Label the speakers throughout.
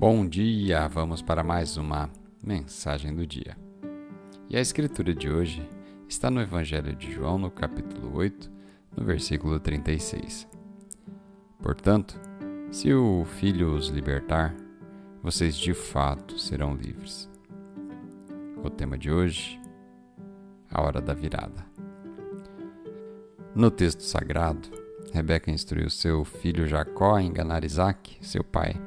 Speaker 1: Bom dia! Vamos para mais uma mensagem do dia. E a escritura de hoje está no Evangelho de João, no capítulo 8, no versículo 36. Portanto, se o Filho os libertar, vocês de fato serão livres. O tema de hoje, a hora da virada. No texto sagrado, Rebeca instruiu seu filho Jacó a enganar Isaac, seu pai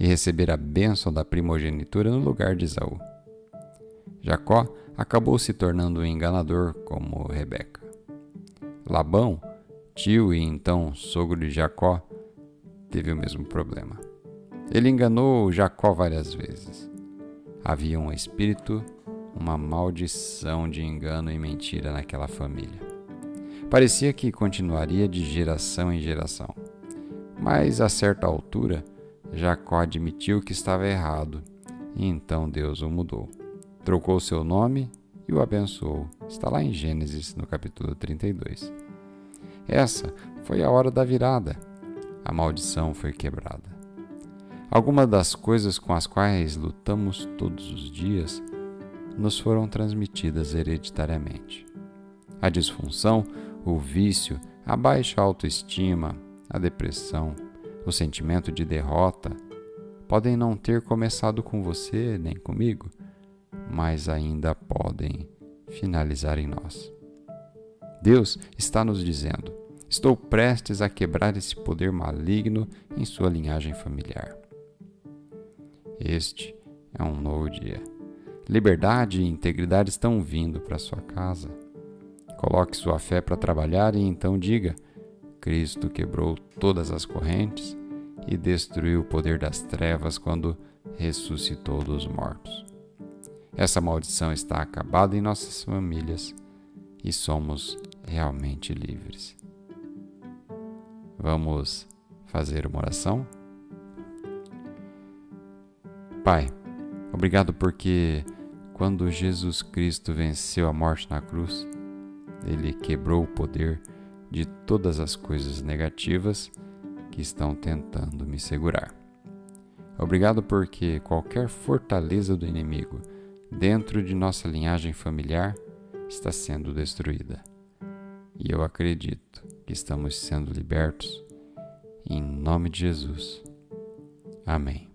Speaker 1: e receber a bênção da primogenitura no lugar de Esaú. Jacó acabou se tornando um enganador como Rebeca. Labão, tio e então sogro de Jacó, teve o mesmo problema. Ele enganou Jacó várias vezes. Havia um espírito, uma maldição de engano e mentira naquela família. Parecia que continuaria de geração em geração. Mas a certa altura, Jacó admitiu que estava errado e então Deus o mudou. Trocou seu nome e o abençoou. Está lá em Gênesis, no capítulo 32. Essa foi a hora da virada. A maldição foi quebrada. Algumas das coisas com as quais lutamos todos os dias nos foram transmitidas hereditariamente. A disfunção, o vício, a baixa autoestima, a depressão, o sentimento de derrota podem não ter começado com você nem comigo, mas ainda podem finalizar em nós. Deus está nos dizendo: estou prestes a quebrar esse poder maligno em sua linhagem familiar. Este é um novo dia. Liberdade e integridade estão vindo para sua casa. Coloque sua fé para trabalhar e então diga: Cristo quebrou todas as correntes e destruiu o poder das trevas quando ressuscitou dos mortos. Essa maldição está acabada em nossas famílias e somos realmente livres. Vamos fazer uma oração? Pai, obrigado porque quando Jesus Cristo venceu a morte na cruz, ele quebrou o poder de todas as coisas negativas estão tentando me segurar. Obrigado porque qualquer fortaleza do inimigo dentro de nossa linhagem familiar está sendo destruída. E eu acredito que estamos sendo libertos. Em nome de Jesus. Amém.